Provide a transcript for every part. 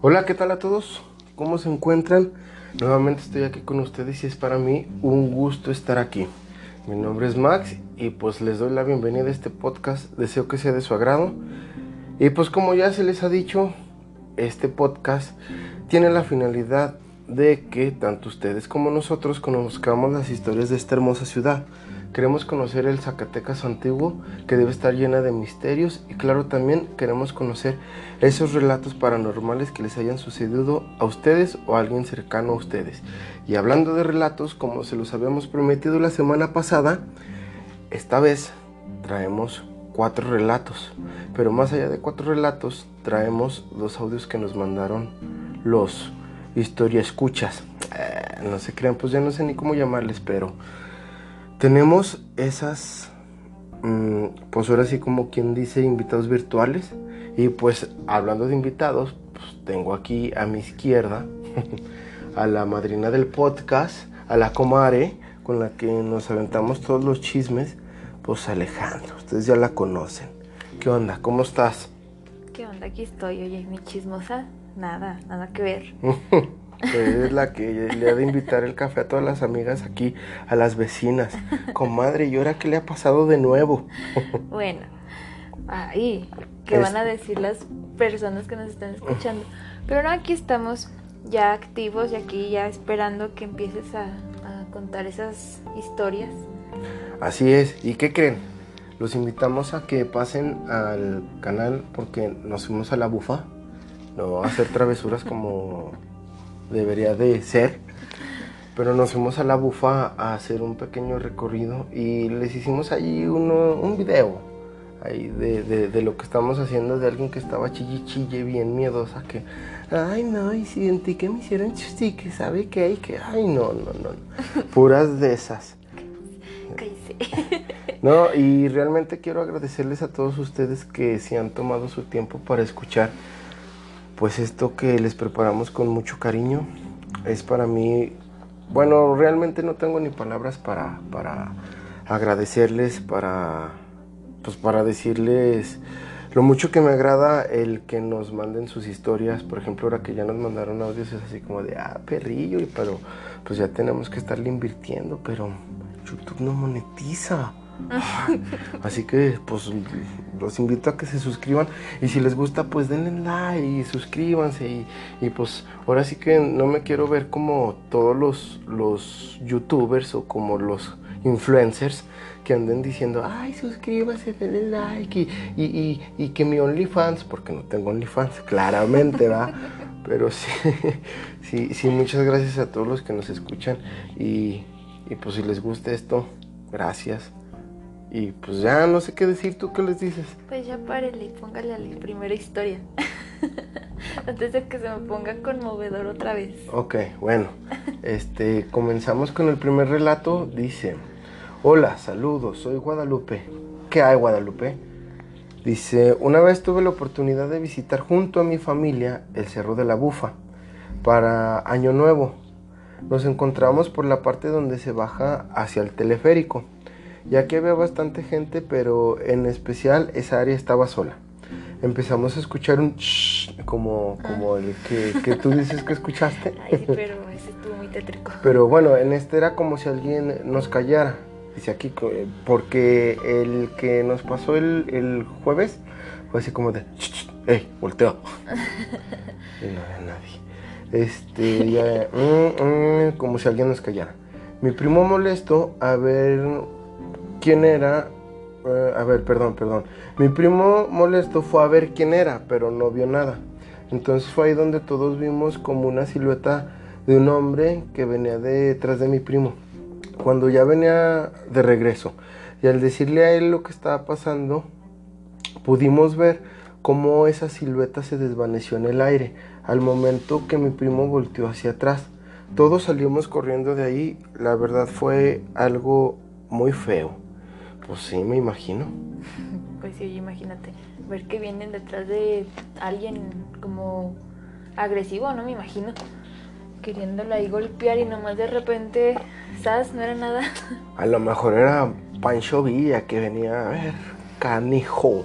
Hola, ¿qué tal a todos? ¿Cómo se encuentran? Nuevamente estoy aquí con ustedes y es para mí un gusto estar aquí. Mi nombre es Max y pues les doy la bienvenida a este podcast. Deseo que sea de su agrado. Y pues como ya se les ha dicho, este podcast tiene la finalidad de que tanto ustedes como nosotros conozcamos las historias de esta hermosa ciudad. Queremos conocer el Zacatecas antiguo, que debe estar llena de misterios, y claro también queremos conocer esos relatos paranormales que les hayan sucedido a ustedes o a alguien cercano a ustedes. Y hablando de relatos, como se los habíamos prometido la semana pasada, esta vez traemos cuatro relatos. Pero más allá de cuatro relatos, traemos dos audios que nos mandaron los historia escuchas. Eh, no se crean, pues ya no sé ni cómo llamarles, pero tenemos esas, mm, pues ahora sí como quien dice, invitados virtuales. Y pues hablando de invitados, pues tengo aquí a mi izquierda a la madrina del podcast, a la comare, con la que nos aventamos todos los chismes, pues Alejandro. Ustedes ya la conocen. ¿Qué onda? ¿Cómo estás? ¿Qué onda? Aquí estoy, oye, mi chismosa. Nada, nada que ver. es la que le ha de invitar el café a todas las amigas aquí, a las vecinas. Comadre, ¿y ahora qué le ha pasado de nuevo? bueno, ahí, ¿qué van a decir las personas que nos están escuchando? Pero no, aquí estamos ya activos y aquí ya esperando que empieces a, a contar esas historias. Así es, ¿y qué creen? Los invitamos a que pasen al canal porque nos fuimos a la bufa, no a hacer travesuras como debería de ser. Pero nos fuimos a la bufa a hacer un pequeño recorrido y les hicimos allí uno, un video ahí de, de, lo que estamos haciendo de alguien que estaba chille chille bien miedosa que ay no y sentí que me hicieron que sabe que que ay no no no puras de esas no y realmente quiero agradecerles a todos ustedes que se han tomado su tiempo para escuchar pues esto que les preparamos con mucho cariño es para mí, bueno, realmente no tengo ni palabras para, para agradecerles, para, pues para decirles lo mucho que me agrada el que nos manden sus historias. Por ejemplo, ahora que ya nos mandaron audios es así como de, ah, perrillo, pero pues ya tenemos que estarle invirtiendo, pero YouTube no monetiza. Así que pues los invito a que se suscriban. Y si les gusta pues denle like y suscríbanse. Y, pues ahora sí que no me quiero ver como todos los, los youtubers o como los influencers que anden diciendo ay suscríbase, denle like y, y, que mi OnlyFans, porque no tengo OnlyFans, claramente va, pero sí, sí, sí, muchas gracias a todos los que nos escuchan. Y, y pues si les gusta esto, gracias y pues ya no sé qué decir, ¿tú qué les dices? Pues ya párele y póngale a la primera historia. Antes de que se me ponga conmovedor otra vez. Ok, bueno. Este, comenzamos con el primer relato. Dice, hola, saludos, soy Guadalupe. ¿Qué hay, Guadalupe? Dice, una vez tuve la oportunidad de visitar junto a mi familia el Cerro de la Bufa para Año Nuevo. Nos encontramos por la parte donde se baja hacia el teleférico ya que había bastante gente, pero en especial esa área estaba sola. Empezamos a escuchar un como, como el que, tú dices que escuchaste. Ay, pero ese estuvo muy tétrico. Pero bueno, en este era como si alguien nos callara. Dice aquí, porque el que nos pasó el, jueves fue así como de, ¡ey, volteo! y no había nadie. Este, ya, mm, mm, como si alguien nos callara. Mi primo molesto a ver quién era. Eh, a ver, perdón, perdón. Mi primo molesto fue a ver quién era, pero no vio nada. Entonces fue ahí donde todos vimos como una silueta de un hombre que venía detrás de mi primo. Cuando ya venía de regreso. Y al decirle a él lo que estaba pasando, pudimos ver cómo esa silueta se desvaneció en el aire al momento que mi primo volteó hacia atrás. Todos salimos corriendo de ahí. La verdad fue algo muy feo. Pues sí, me imagino. Pues sí, imagínate. Ver que vienen detrás de alguien como agresivo, ¿no? Me imagino. Queriéndolo ahí golpear y nomás de repente, ¿sabes? No era nada. A lo mejor era Pancho Villa que venía a ver, canijo.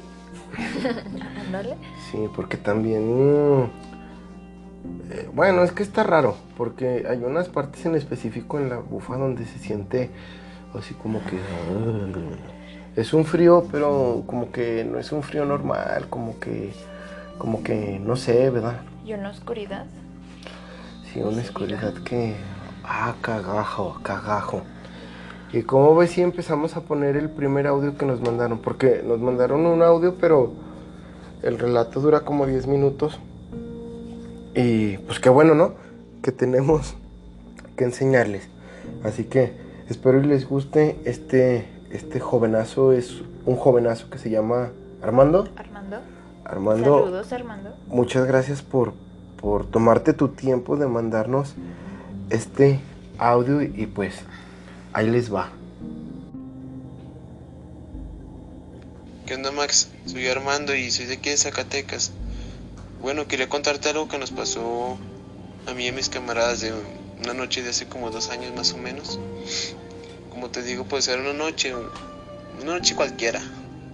¿Ándale? Sí, porque también Eh, bueno, es que está raro, porque hay unas partes en específico en la bufa donde se siente así como que... es un frío, pero como que no es un frío normal, como que... Como que, no sé, ¿verdad? ¿Y una oscuridad? Sí, una oscuridad que... Ah, cagajo, cagajo. Y como ves, si empezamos a poner el primer audio que nos mandaron, porque nos mandaron un audio, pero el relato dura como 10 minutos. Y pues qué bueno, ¿no? Que tenemos que enseñarles. Así que espero que les guste. Este, este jovenazo es un jovenazo que se llama Armando. Armando. Armando. Saludos, Armando. Muchas gracias por, por tomarte tu tiempo de mandarnos este audio y pues ahí les va. ¿Qué onda Max? Soy Armando y soy de aquí de Zacatecas. Bueno, quería contarte algo que nos pasó a mí y a mis camaradas de una noche de hace como dos años más o menos. Como te digo, pues era una noche, una noche cualquiera,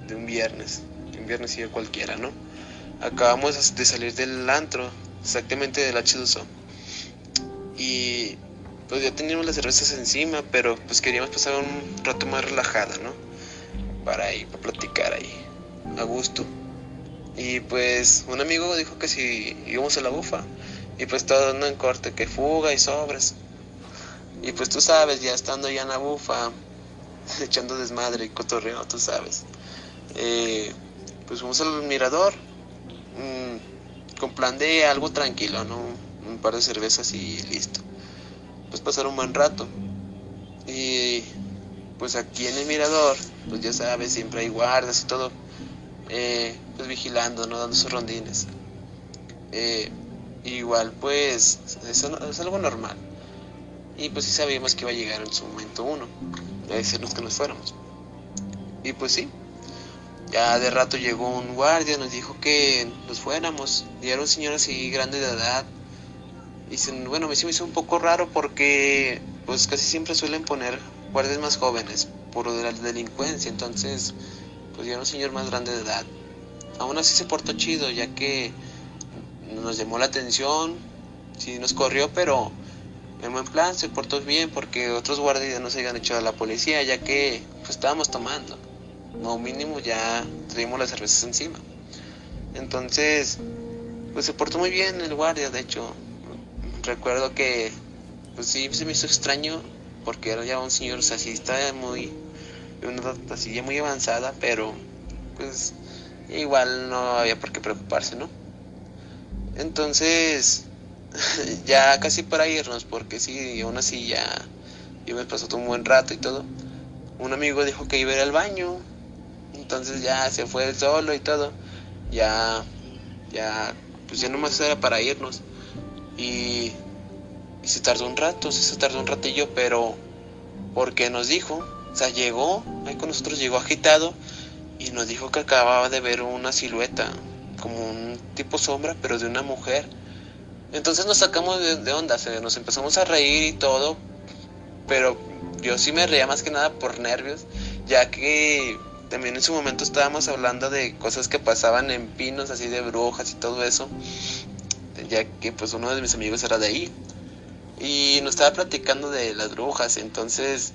de un viernes, un viernes y cualquiera, ¿no? Acabamos de salir del antro, exactamente del H2O. Y pues ya teníamos las cervezas encima, pero pues queríamos pasar un rato más relajada, ¿no? Para ir, para platicar ahí, a gusto. Y pues un amigo dijo que si íbamos a la bufa. Y pues todo dando en corte, que fuga y sobres. Y pues tú sabes, ya estando ya en la bufa, echando desmadre y cotorreo, tú sabes. Eh, pues fuimos al mirador. Mm, con plan de algo tranquilo, ¿no? Un par de cervezas y listo. Pues pasar un buen rato. Y pues aquí en el mirador, pues ya sabes, siempre hay guardas y todo eh, pues vigilando, ¿no? Dando sus rondines. Eh, igual, pues, eso es algo normal. Y pues sí sabíamos que iba a llegar en su momento uno, a decirnos que nos fuéramos. Y pues sí, ya de rato llegó un guardia, nos dijo que nos fuéramos. Y era un señor así grande de edad. Y bueno, me hizo un poco raro porque pues casi siempre suelen poner guardias más jóvenes por la delincuencia. Entonces, pues ya era un señor más grande de edad. Aún así se portó chido, ya que nos llamó la atención, sí nos corrió, pero en buen plan se portó bien porque otros guardias no se habían hecho a la policía, ya que pues estábamos tomando. No mínimo ya traíamos las cervezas encima. Entonces, pues se portó muy bien el guardia, de hecho. Recuerdo que pues sí se me hizo extraño porque era ya un señor, o estaba muy una edad así muy avanzada, pero pues igual no había por qué preocuparse, ¿no? Entonces, ya casi para irnos, porque sí, aún así ya yo me pasó todo un buen rato y todo. Un amigo dijo que iba a ir al baño, entonces ya se fue solo y todo. Ya, ya, pues ya nomás era para irnos. Y, y se tardó un rato, sí se tardó un ratillo, pero porque nos dijo o sea, llegó, ahí con nosotros llegó agitado y nos dijo que acababa de ver una silueta, como un tipo sombra, pero de una mujer. Entonces nos sacamos de, onda, nos empezamos a reír y todo, pero yo sí me reía más que nada por nervios, ya que también en su momento estábamos hablando de cosas que pasaban en pinos, así de brujas y todo eso, ya que pues uno de mis amigos era de ahí. Y nos estaba platicando de las brujas, entonces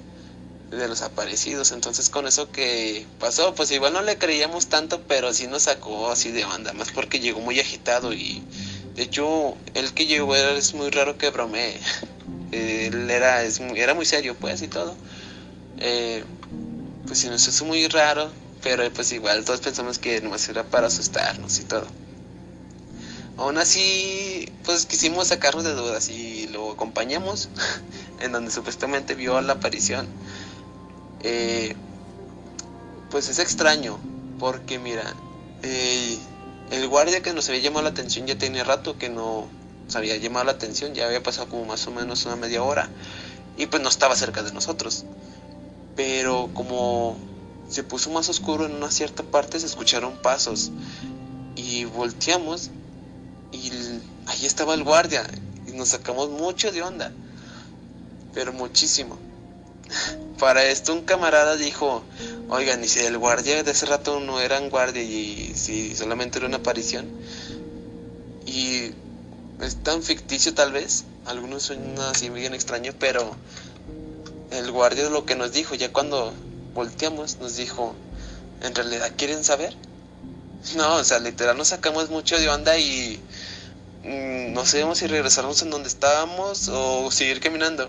de los aparecidos. Entonces con eso que pasó, pues igual no le creíamos tanto, pero sí nos sacó así de banda, más porque llegó muy agitado y de hecho el que llegó era, es muy raro que bromee. Él era, es muy, era muy serio pues y todo. Eh, pues sí nos hizo muy raro, pero pues igual todos pensamos que nomás era para asustarnos y todo. Aún así, pues quisimos sacarnos de dudas y lo acompañamos en donde supuestamente vio la aparición. Eh, pues es extraño, porque mira, el guardia que nos había llamado la atención ya tenía rato que no nos había llamado la atención, ya había pasado como más o menos una media hora, y pues no estaba cerca de nosotros. Pero como se puso más oscuro en una cierta parte, se escucharon pasos, y volteamos, y ahí estaba el guardia, y nos sacamos mucho de onda, pero muchísimo. Para esto un camarada dijo, oigan, y si el guardia de hace rato no era un guardia y si solamente era una aparición. Y es tan ficticio tal vez, algunos suenan así bien extraño, pero el guardia lo que nos dijo, ya cuando volteamos, nos dijo, ¿en realidad quieren saber? No, o sea, literal nos sacamos mucho de onda y mm, no sabemos si regresarnos en donde estábamos o seguir caminando.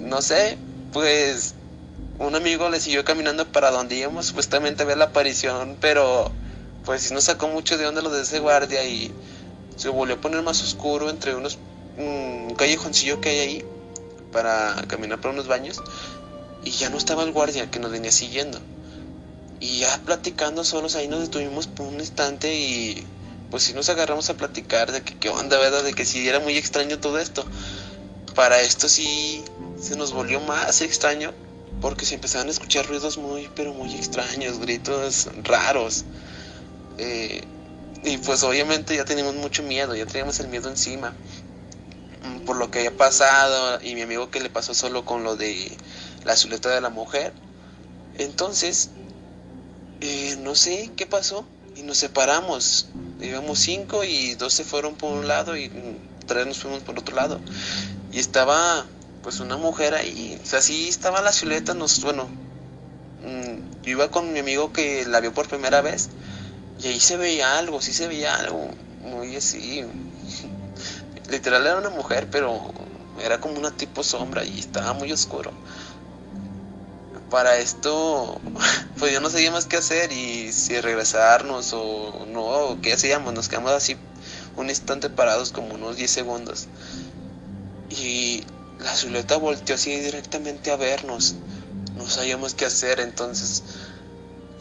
No sé, pues un amigo le siguió caminando para donde íbamos supuestamente a ver la aparición, pero pues sí nos sacó mucho de onda lo de ese guardia y se volvió a poner más oscuro entre unos un callejoncillo que hay ahí para caminar por unos baños y ya no estaba el guardia que nos venía siguiendo. Y ya platicando solos ahí nos detuvimos por un instante y pues sí nos agarramos a platicar de que qué onda, ¿verdad? De que sí era muy extraño todo esto. Para esto sí se nos volvió más extraño porque se empezaron a escuchar ruidos muy, pero muy extraños, gritos raros. Eh, y pues obviamente ya teníamos mucho miedo, ya teníamos el miedo encima mm, por lo que había pasado y mi amigo que le pasó solo con lo de la silueta de la mujer. Entonces, eh, no sé qué pasó y nos separamos. Íbamos cinco y dos se fueron por un lado y tres nos fuimos por otro lado. Y estaba pues una mujer ahí, o sea, sí estaba la silueta, nos, bueno, mm, yo iba con mi amigo que la vio por primera vez y ahí se veía algo, sí se veía algo, muy así, literal era una mujer, pero era como una tipo sombra y estaba muy oscuro. Para esto, pues yo no sabía más qué hacer y si regresarnos o no, o qué hacíamos, nos quedamos así un instante parados como unos 10 segundos. Y la silueta volteó así directamente a vernos, no sabíamos qué hacer, entonces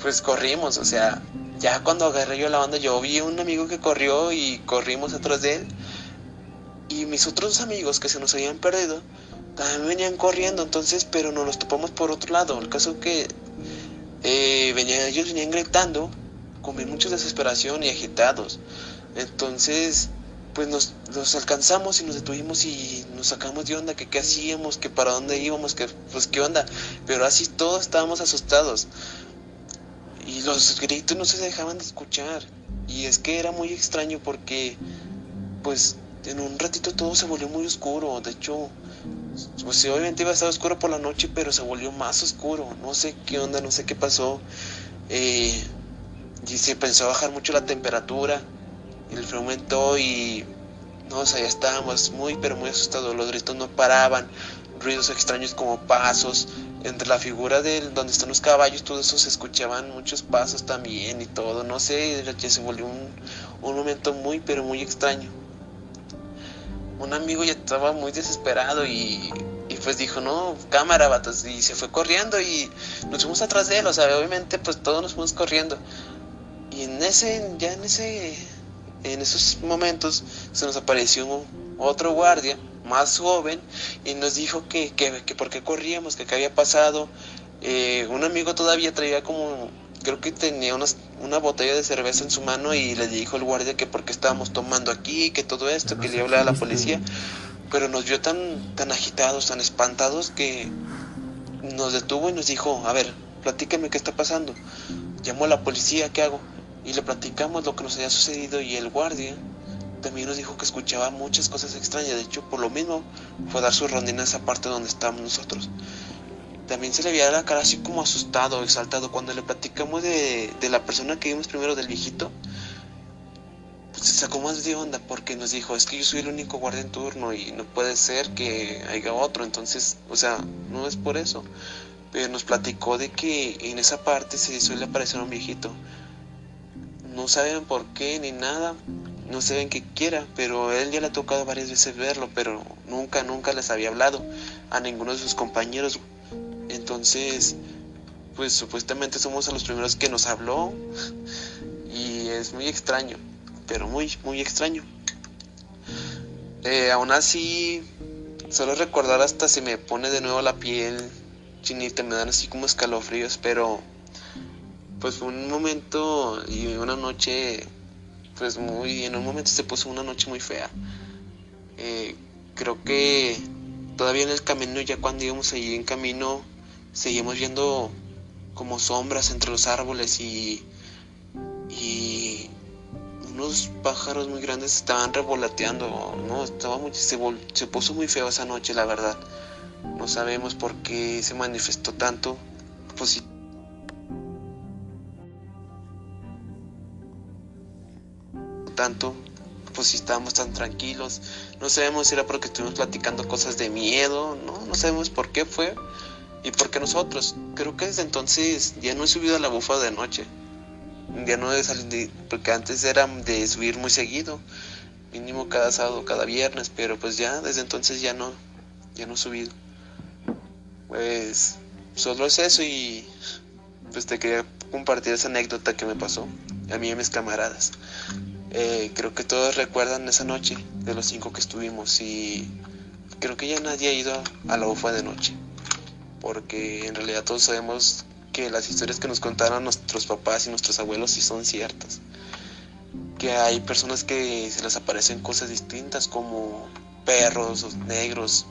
pues corrimos, o sea, ya cuando agarré yo la banda, yo vi un amigo que corrió y corrimos atrás de él. Y mis otros amigos que se nos habían perdido, también venían corriendo, entonces, pero nos los topamos por otro lado. El caso que eh, ellos venían gritando con mucha desesperación y agitados. Entonces, pues nos, alcanzamos y nos detuvimos y nos sacamos de onda, que qué hacíamos, que para dónde íbamos, que pues qué onda. Pero así todos estábamos asustados. Y los gritos no se dejaban de escuchar. Y es que era muy extraño porque, pues, en un ratito todo se volvió muy oscuro. De hecho, pues obviamente iba a estar oscuro por la noche, pero se volvió más oscuro. No sé qué onda, no sé qué pasó. Eh, y se a bajar mucho la temperatura. El frío aumentó y no, o sea, ya estábamos muy, pero muy asustados. Los gritos no paraban. Ruidos extraños como pasos. Entre la figura de donde están los caballos, todo eso se escuchaban muchos pasos también y todo. No sé, ya se volvió un, un momento muy, pero muy extraño un amigo ya estaba muy desesperado y, pues dijo, no, cámara, vatos, y se fue corriendo y nos fuimos atrás de él, o sea, obviamente pues todos nos fuimos corriendo. Y en ese, ya en ese, en esos momentos se nos apareció otro guardia más joven y nos dijo que, que, que por qué corríamos, que qué había pasado. Eh, un amigo todavía traía como creo que tenía una botella de cerveza en su mano y le dijo el guardia que porque estábamos tomando aquí, que todo esto, que le iba a la policía. Pero nos vio tan, tan agitados, tan espantados que nos detuvo y nos dijo, a ver, platícame qué está pasando. Llamó a la policía, ¿qué hago? Y le platicamos lo que nos había sucedido y el guardia también nos dijo que escuchaba muchas cosas extrañas. De hecho, por lo mismo fue a dar su rondina a parte donde estábamos nosotros también se le veía la cara así como asustado, exaltado. Cuando le platicamos de, la persona que vimos primero, del viejito, pues se sacó más de onda porque nos dijo, es que yo soy el único guardia en turno y no puede ser que haya otro. Entonces, o sea, no es por eso. Pero nos platicó de que en esa parte se suele aparecer un viejito. No saben por qué ni nada, no saben qué quiera, pero él ya le ha tocado varias veces verlo, pero nunca, nunca les había hablado a ninguno de sus compañeros. Entonces, pues supuestamente somos a los primeros que nos habló y es muy extraño, pero muy, muy extraño. Eh, aún así, solo recordar hasta se me pone de nuevo la piel chinita, me dan así como escalofríos, pero pues un momento y una noche, pues muy, en un momento se puso una noche muy fea. Eh, creo que todavía en el camino, ya cuando íbamos allí en camino, seguimos viendo como sombras entre los árboles y, y unos pájaros muy grandes estaban revolateando, no, estaba muy, se, se puso muy feo esa noche, la verdad. No sabemos por qué se manifestó tanto. Pues tanto, pues si estábamos tan tranquilos. No sabemos si era porque estuvimos platicando cosas de miedo, no, no sabemos por qué fue y por qué nosotros. Creo que desde entonces ya no he subido a la bufa de noche. Ya no he salido, porque antes era de subir muy seguido, mínimo cada sábado, cada viernes, pero pues ya desde entonces ya no, ya no he subido. Pues solo es eso y pues te quería compartir esa anécdota que me pasó a mí y a mis camaradas. Eh, creo que todos recuerdan esa noche de los cinco que estuvimos y creo que ya nadie ha ido a la UFA de noche porque en realidad todos sabemos que las historias que nos contaron nuestros papás y nuestros abuelos sí son ciertas que hay personas que se les aparecen cosas distintas como perros negros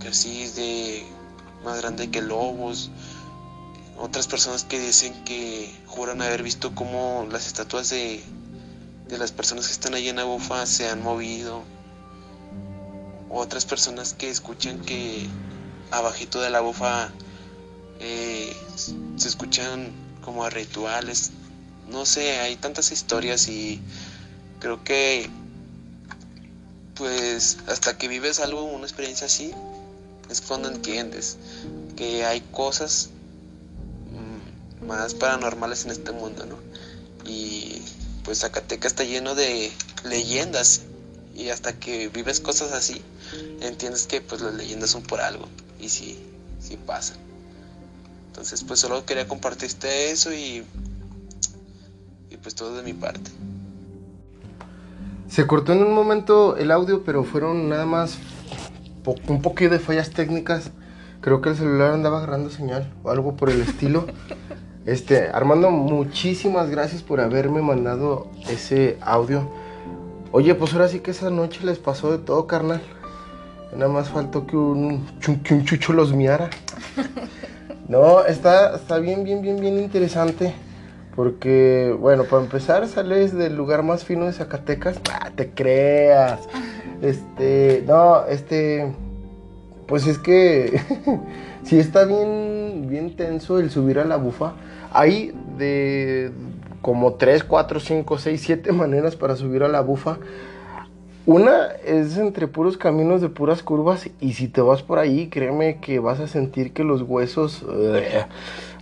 que así de más grande que lobos otras personas que dicen que juran haber visto como las estatuas de de las personas que están ahí en Abufa se han movido. Otras personas que escuchan que abajito de la bufa eh, se escuchan como rituales. No sé, hay tantas historias y creo que pues hasta que vives algo, una experiencia así, es cuando entiendes que hay cosas mm, más paranormales en este mundo, ¿no? Y pues Zacatecas está lleno de leyendas y hasta que vives cosas así, entiendes que pues las leyendas son por algo y sí, sí pasan. Entonces pues solo quería compartirte eso y, y pues todo de mi parte. Se cortó en un momento el audio, pero fueron nada más un poquito de fallas técnicas. Creo que el celular andaba agarrando señal o algo por el estilo. Este, Armando, muchísimas gracias por haberme mandado ese audio. Oye, pues ahora sí que esa noche les pasó de todo, carnal. Nada más faltó que un, que un chucho los miara. No, está, está bien, bien, bien, bien interesante. Porque, bueno, para empezar, sales del lugar más fino de Zacatecas. Ah, te creas. Este, no, este, pues es que sí está bien, bien tenso el subir a la bufa. Hay de como 3, 4, 5, 6, 7 maneras para subir a la bufa. Una es entre puros caminos de puras curvas y si te vas por ahí, créeme que vas a sentir que los huesos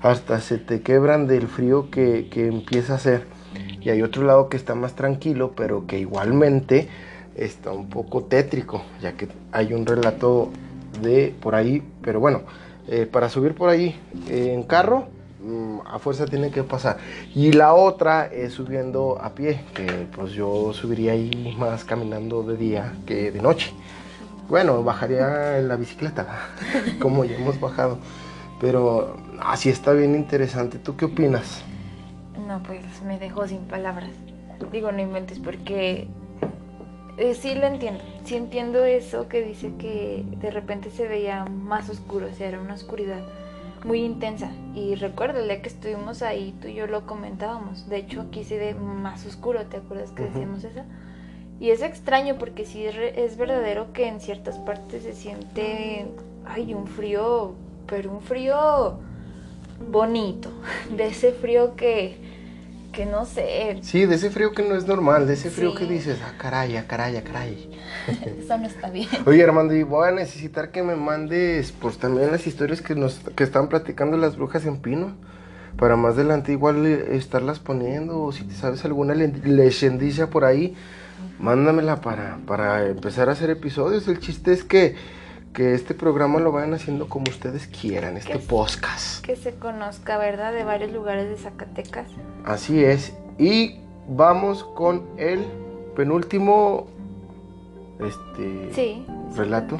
hasta se te quebran del frío que, que empieza a hacer. Y hay otro lado que está más tranquilo, pero que igualmente está un poco tétrico, ya que hay un relato de por ahí, pero bueno, eh, para subir por ahí en carro, mm, a fuerza tiene que pasar. Y la otra es subiendo a pie, que pues yo subiría ahí más caminando de día que de noche. Bueno, bajaría en la bicicleta, como ya hemos bajado. Pero así está bien interesante. ¿Tú qué opinas? No, pues me dejó sin palabras. Digo, no inventes porque eh, sí lo entiendo. Sí entiendo eso que dice que de repente se veía más oscuro, o sea, era una oscuridad muy intensa. Y recuerdo, el día que estuvimos ahí, tú y yo lo comentábamos. De hecho, aquí se ve más oscuro, ¿te acuerdas que decíamos eso? Y es extraño porque sí es, verdadero que en ciertas partes se siente, ay, un frío, pero un frío bonito, de ese frío que que no sé. Sí, de ese frío que no es normal, de ese frío que dices, ah, caray, ah, caray, ah, caray. Eso no está bien. Oye, Armando, y voy a necesitar que me mandes, pues también las historias que nos que están platicando las brujas en Pino. Para más adelante igual eh, estarlas poniendo, o si te sabes alguna leyendilla por ahí, mándamela para, para empezar a hacer episodios. El chiste es que que este programa lo vayan haciendo como ustedes quieran, este podcast. Que se conozca, ¿verdad? De varios lugares de Zacatecas. Así es. Y vamos con el penúltimo este relato.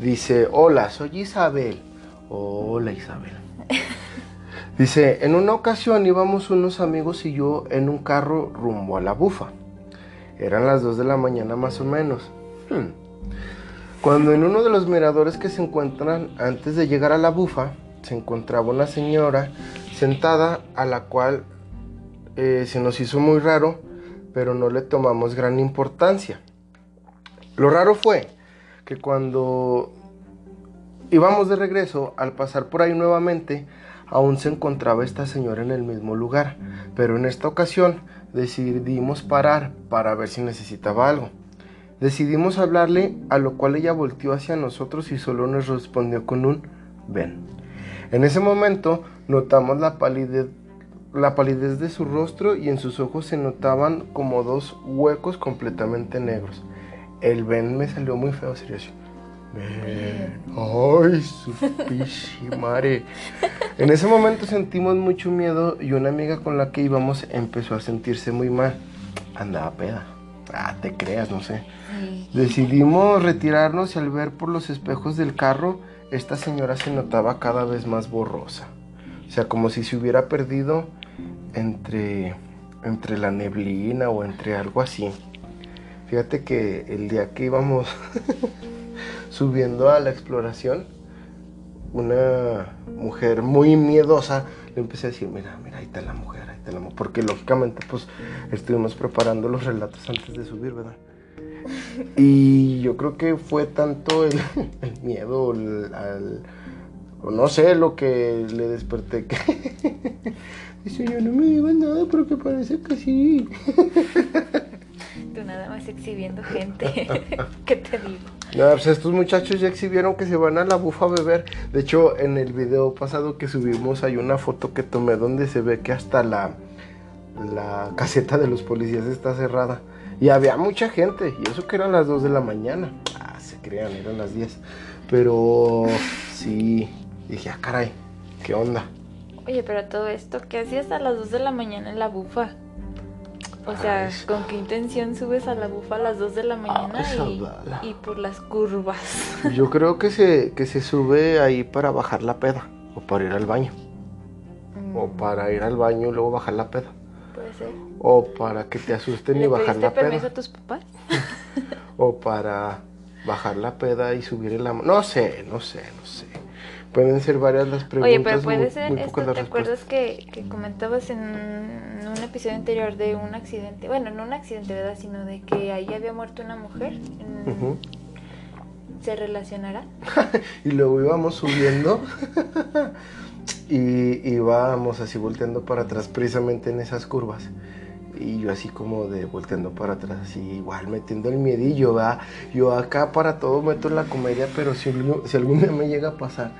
Dice, hola, soy Isabel. Hola Isabel. Dice, en una ocasión íbamos unos amigos y yo en un carro rumbo a la bufa. Eran las 2 de la mañana más o menos. Hmm. Cuando en uno de los miradores que se encuentran antes de llegar a la bufa, se encontraba una señora sentada a la cual eh, se nos hizo muy raro pero no le tomamos gran importancia. Lo raro fue que cuando íbamos de regreso, al pasar por ahí nuevamente, aún se encontraba esta señora en el mismo lugar, pero en esta ocasión decidimos parar para ver si necesitaba algo. Decidimos hablarle, a lo cual ella volteó hacia nosotros y solo nos respondió con un ven. En ese momento notamos la palidez, la palidez de su rostro y en sus ojos se notaban como dos huecos completamente negros. El ven me salió muy feo, serio. Ven. Ay, su madre. En ese momento sentimos mucho miedo y una amiga con la que íbamos empezó a sentirse muy mal. Andaba peda. Ah, te creas, no sé. Decidimos retirarnos y al ver por los espejos del carro, esta señora se notaba cada vez más borrosa. O sea, como si se hubiera perdido entre, entre la neblina o entre algo así. Fíjate que el día que íbamos subiendo a la exploración, una mujer muy miedosa le empecé a decir, mira, mira, ahí está la mujer, Porque lógicamente pues estuvimos preparando los relatos antes de subir, ¿verdad? Y yo creo que fue tanto el, miedo, al, no sé, lo que le desperté que dice, yo no me digo nada, pero que parece que sí. Más exhibiendo gente. ¿Qué te digo? No, pues estos muchachos ya exhibieron que se van a la bufa a beber. De hecho, en el video pasado que subimos hay una foto que tomé donde se ve que hasta la, la caseta de los policías está cerrada. Y había mucha gente, y eso que eran las 2 de la mañana. Ah, se crean, eran las 10. Pero sí, dije, ah, caray, ¿qué onda? Oye, pero todo esto, ¿qué hacías a las 2 de la mañana en la bufa? O sea, ¿con qué intención subes a la bufa a las 2 de la ah, mañana y, por las curvas? Yo creo que se, que se sube ahí para bajar la peda o para ir al baño. O mm. para ir al baño y luego bajar la peda. Puede ser. O para que te asusten y bajar la peda. permiso a tus papás? o para bajar la peda y subir el amor. No sé, no sé, no sé. Pueden ser varias las preguntas. Oye, pero puede ser esto, ¿te acuerdas que, que, comentabas en un episodio anterior de un accidente? Bueno, no un accidente, ¿verdad? Sino de que ahí había muerto una mujer. ¿Se relacionará? y luego íbamos subiendo y íbamos así volteando para atrás precisamente en esas curvas. Y yo así como de volteando para atrás, así igual metiendo el miedillo, ¿verdad? Yo acá para todo meto la comedia, pero si, si algún día me llega a pasar,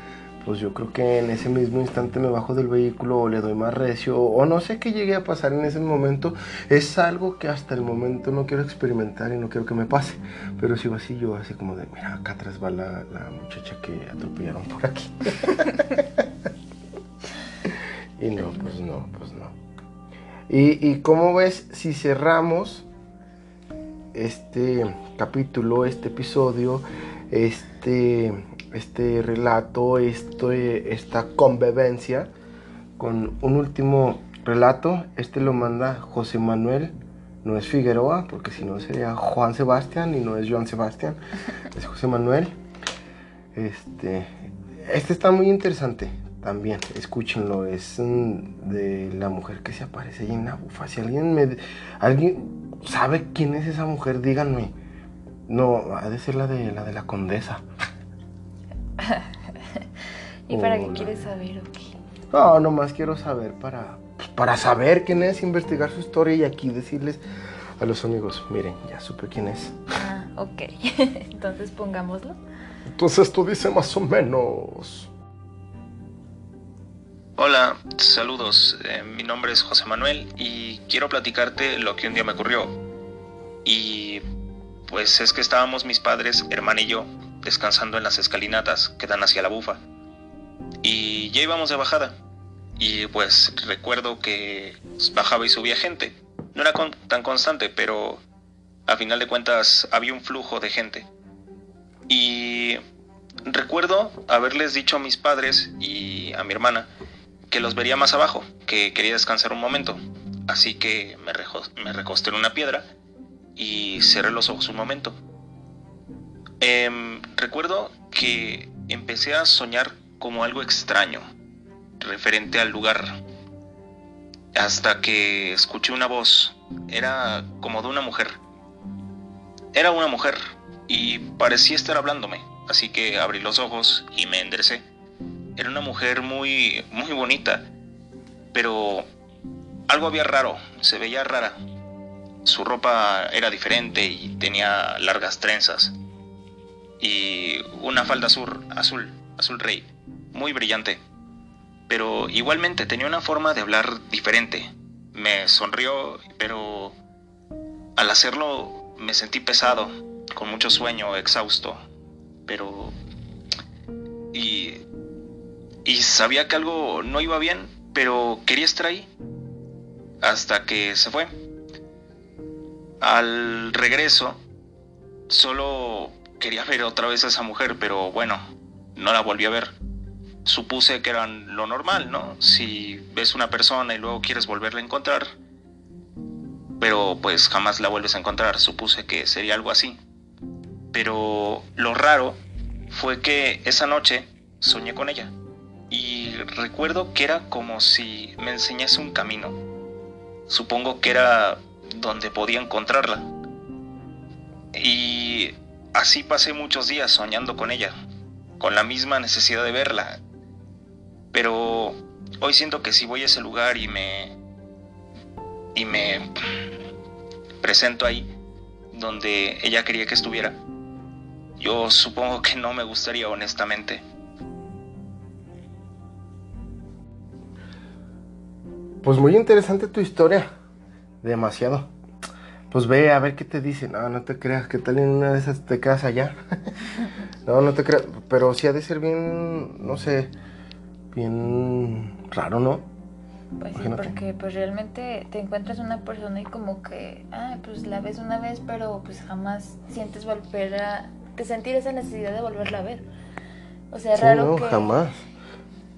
pues yo creo que en ese mismo instante me bajo del vehículo o le doy más recio o no sé qué llegue a pasar en ese momento. Es algo que hasta el momento no quiero experimentar y no quiero que me pase. Pero sigo así yo así como de, mira, acá atrás va la, muchacha que atropellaron por aquí. y no, pues no, pues no. Y, y como ves, si cerramos este capítulo, este episodio, este este relato, esto, esta convivencia con un último relato. Este lo manda José Manuel, no es Figueroa, porque si no sería Juan Sebastián y no es Joan Sebastián, es José Manuel. Este, este está muy interesante también, escúchenlo, es de la mujer que se aparece ahí en la bufa. Si alguien me, alguien sabe quién es esa mujer, díganme. No, ha de ser la de la de la condesa. ¿Y para qué quieres saber o No, nomás quiero saber para, pues, para saber quién es, investigar su historia y aquí decirles a los amigos, miren, ya supe quién es. Ah, ok. Entonces pongámoslo. Entonces tú dices más o menos. Hola, saludos. Eh, mi nombre es José Manuel y quiero platicarte lo que un día me ocurrió. Y pues es que estábamos mis padres, hermana y yo, descansando en las escalinatas que dan hacia la bufa. Y ya íbamos de bajada. Y pues recuerdo que bajaba y subía gente. No era tan constante, pero a final de cuentas había un flujo de gente. Y recuerdo haberles dicho a mis padres y a mi hermana que los vería más abajo, que quería descansar un momento. Así que me, recosté en una piedra y cerré los ojos un momento. Em, recuerdo que empecé a soñar como algo extraño referente al lugar. hasta que escuché una voz. Era como de una mujer. Era una mujer y parecía estar hablándome, así que abrí los ojos y me enderecé. Era una mujer muy muy bonita, pero algo había raro, se veía rara. Su ropa era diferente y tenía largas trenzas y una falda azul, azul, azul rey, muy brillante. Pero igualmente tenía una forma de hablar diferente. Me sonrió, pero al hacerlo me sentí pesado, con mucho sueño, exhausto. Pero... Y... Y sabía que algo no iba bien, pero quería estar ahí. Hasta que se fue. Al regreso, solo quería ver otra vez a esa mujer, pero bueno, no la volví a ver. Supuse que era lo normal, ¿no? Si ves una persona y luego quieres volverla a encontrar, pero pues jamás la vuelves a encontrar, supuse que sería algo así. Pero lo raro fue que esa noche soñé con ella y recuerdo que era como si me enseñase un camino. Supongo que era donde podía encontrarla. Y Así pasé muchos días soñando con ella, con la misma necesidad de verla. Pero hoy siento que si voy a ese lugar y me y me presento ahí donde ella quería que estuviera, yo supongo que no me gustaría honestamente. Pues muy interesante tu historia. Demasiado. Pues ve a ver qué te dicen. No, no te creas, que tal en una de esas te quedas allá. no, no te creas. Pero sí ha de ser bien, no sé, bien raro, ¿no? Pues sí, porque pues realmente te encuentras una persona y como que, ah, pues la ves una vez, pero pues jamás sientes volver a, que sentir esa necesidad de volverla a ver. O sea, raro no, jamás.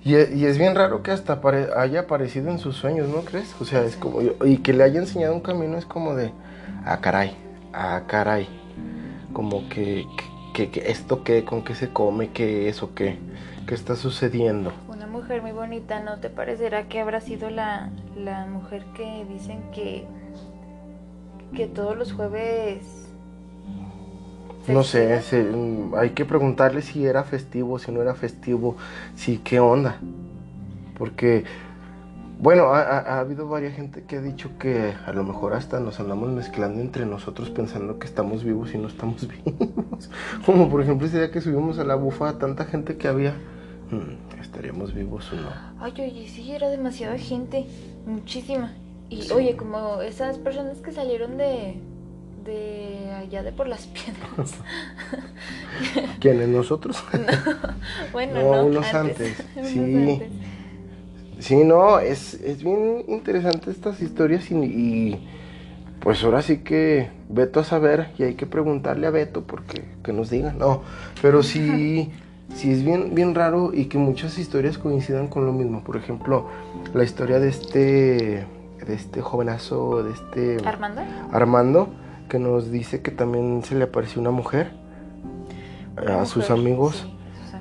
Y, y, es bien raro que hasta haya aparecido en sus sueños, ¿no crees? O sea, es como, y que le haya enseñado un camino es como de, ah, caray, ah, caray. Como que, que, esto qué, con qué se come, qué es o qué, qué está sucediendo. Una mujer muy bonita, ¿no te parecerá que habrá sido la, la mujer que dicen que, que todos los jueves... No sé, hay que preguntarle si era festivo, si no era festivo, si qué onda. Porque bueno, ha, habido varias gente que ha dicho que a lo mejor hasta nos andamos mezclando entre nosotros pensando que estamos vivos y no estamos vivos. Como por ejemplo ese día que subimos a la bufa, tanta gente que había, hmm, ¿estaríamos vivos o no? Ay, oye, sí, era demasiada gente, muchísima. Y oye, como esas personas que salieron de, de allá de por las piedras. ¿Quiénes? ¿Nosotros? bueno, no, unos antes. sí. Sí, no, es, es bien interesante estas historias y, pues ahora sí que Beto a saber y hay que preguntarle a Beto porque que nos diga, no, pero sí, sí es bien, bien raro y que muchas historias coincidan con lo mismo. Por ejemplo, la historia de este, de este jovenazo, de este... Armando. Armando, que nos dice que también se le apareció una mujer a sus amigos.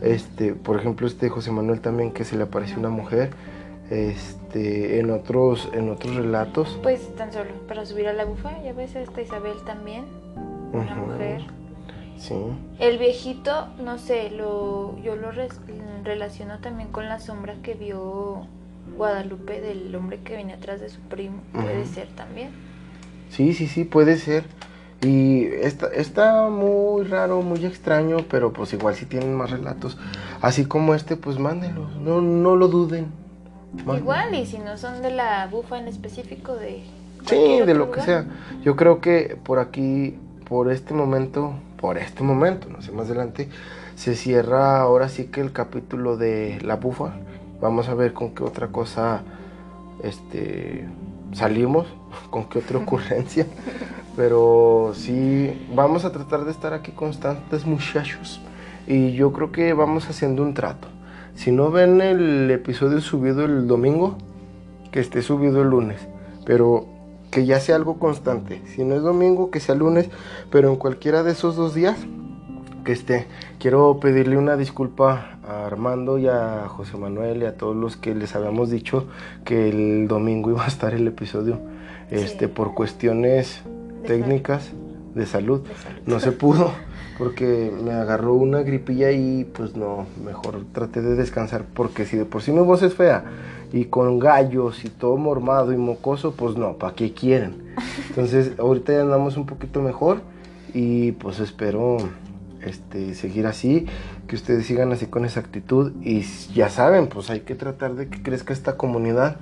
Este, por ejemplo, este José Manuel también que se le apareció una mujer este en otros en otros relatos. Pues tan solo para subir a la bufa ya ves esta Isabel también una mujer. Sí. El viejito no sé lo yo lo relaciono también con la sombra que vio Guadalupe del hombre que viene atrás de su primo puede ser también sí sí sí puede ser y está, está muy raro, muy extraño, pero pues igual si tienen más relatos, así como este, pues mándenlos, no, no lo duden. Igual, y si no son de la bufa en específico, de... Sí, de lo que sea. Yo creo que por aquí, por este momento, por este momento, no sé, más adelante, se cierra ahora sí que el capítulo de la bufa. Vamos a ver con qué otra cosa este, salimos, con qué otra ocurrencia. Pero sí, vamos a tratar de estar aquí constantes, muchachos. Y yo creo que vamos haciendo un trato. Si no ven el episodio subido el domingo, que esté subido el lunes. Pero que ya sea algo constante. Si no es domingo, que sea lunes. Pero en cualquiera de esos dos días, que esté. Quiero pedirle una disculpa a Armando y a José Manuel y a todos los que les habíamos dicho que el domingo iba a estar el episodio. Este, Sí. por cuestiones De técnicas de salud. De salud. No se pudo porque me agarró una gripilla y pues no, mejor traté de descansar porque si de por sí mi voz es fea y con gallos y todo mormado y mocoso, pues no, ¿para qué quieren? Entonces ahorita ya andamos un poquito mejor y pues espero este, seguir así, que ustedes sigan así con esa actitud y ya saben, pues hay que tratar de que crezca esta comunidad.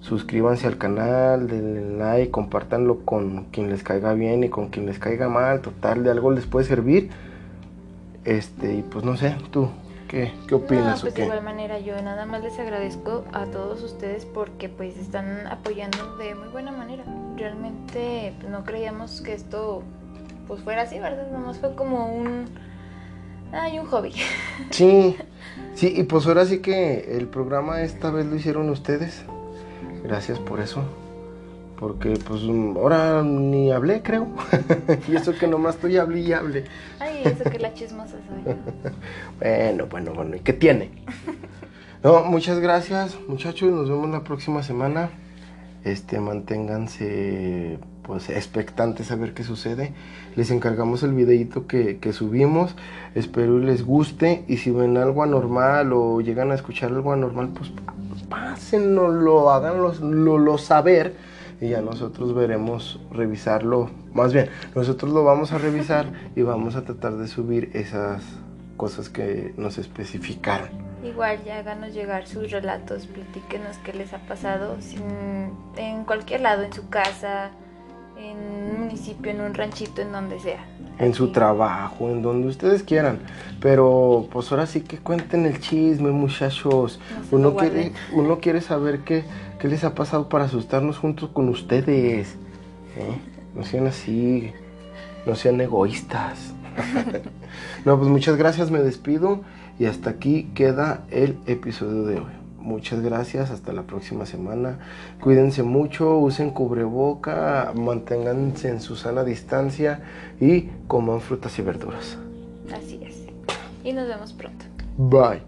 Suscríbanse al canal, denle like, compártanlo con quien les caiga bien y con quien les caiga mal. Total, de algo les puede servir. Este, y pues no sé, tú, ¿qué, qué opinas No, pues o de qué? igual manera yo nada más les agradezco a todos ustedes porque pues están apoyando de muy buena manera. Realmente pues, no creíamos que esto pues fuera así, ¿verdad? Nomás fue como un... Ay, un hobby. Sí, sí, y pues ahora sí que el programa esta vez lo hicieron ustedes. Gracias por eso. Porque pues ahora ni hablé, creo. y eso que nomás estoy hable y hable. Ay, eso que la chismosa soy. Bueno, bueno, bueno, ¿y qué tiene? No, muchas gracias, muchachos. Nos vemos la próxima semana. Este, manténganse pues expectantes a ver qué sucede. Les encargamos el videito que, que subimos. Espero les guste. Y si ven algo anormal o llegan a escuchar algo anormal, pues pásenlo, háganlo lo, lo saber. Y ya nosotros veremos revisarlo. Más bien, nosotros lo vamos a revisar y vamos a tratar de subir esas cosas que nos especificaron. Igual ya háganos llegar sus relatos, platíquenos qué les ha pasado sin- en cualquier lado, en su casa, en un municipio, en un ranchito, en donde sea. en su trabajo, en donde ustedes quieran. Pero pues ahora sí que cuenten el chisme, muchachos. No Uno quiere, uno quiere saber qué, qué les ha pasado para asustarnos juntos con ustedes. ¿eh? No sean así, no sean egoístas. no, pues muchas gracias, me despido y hasta aquí queda el episodio de hoy. Muchas gracias, hasta la próxima semana. Cuídense mucho, usen cubreboca, manténganse en su sana distancia y coman frutas y verduras. Así es. Y nos vemos pronto. Bye.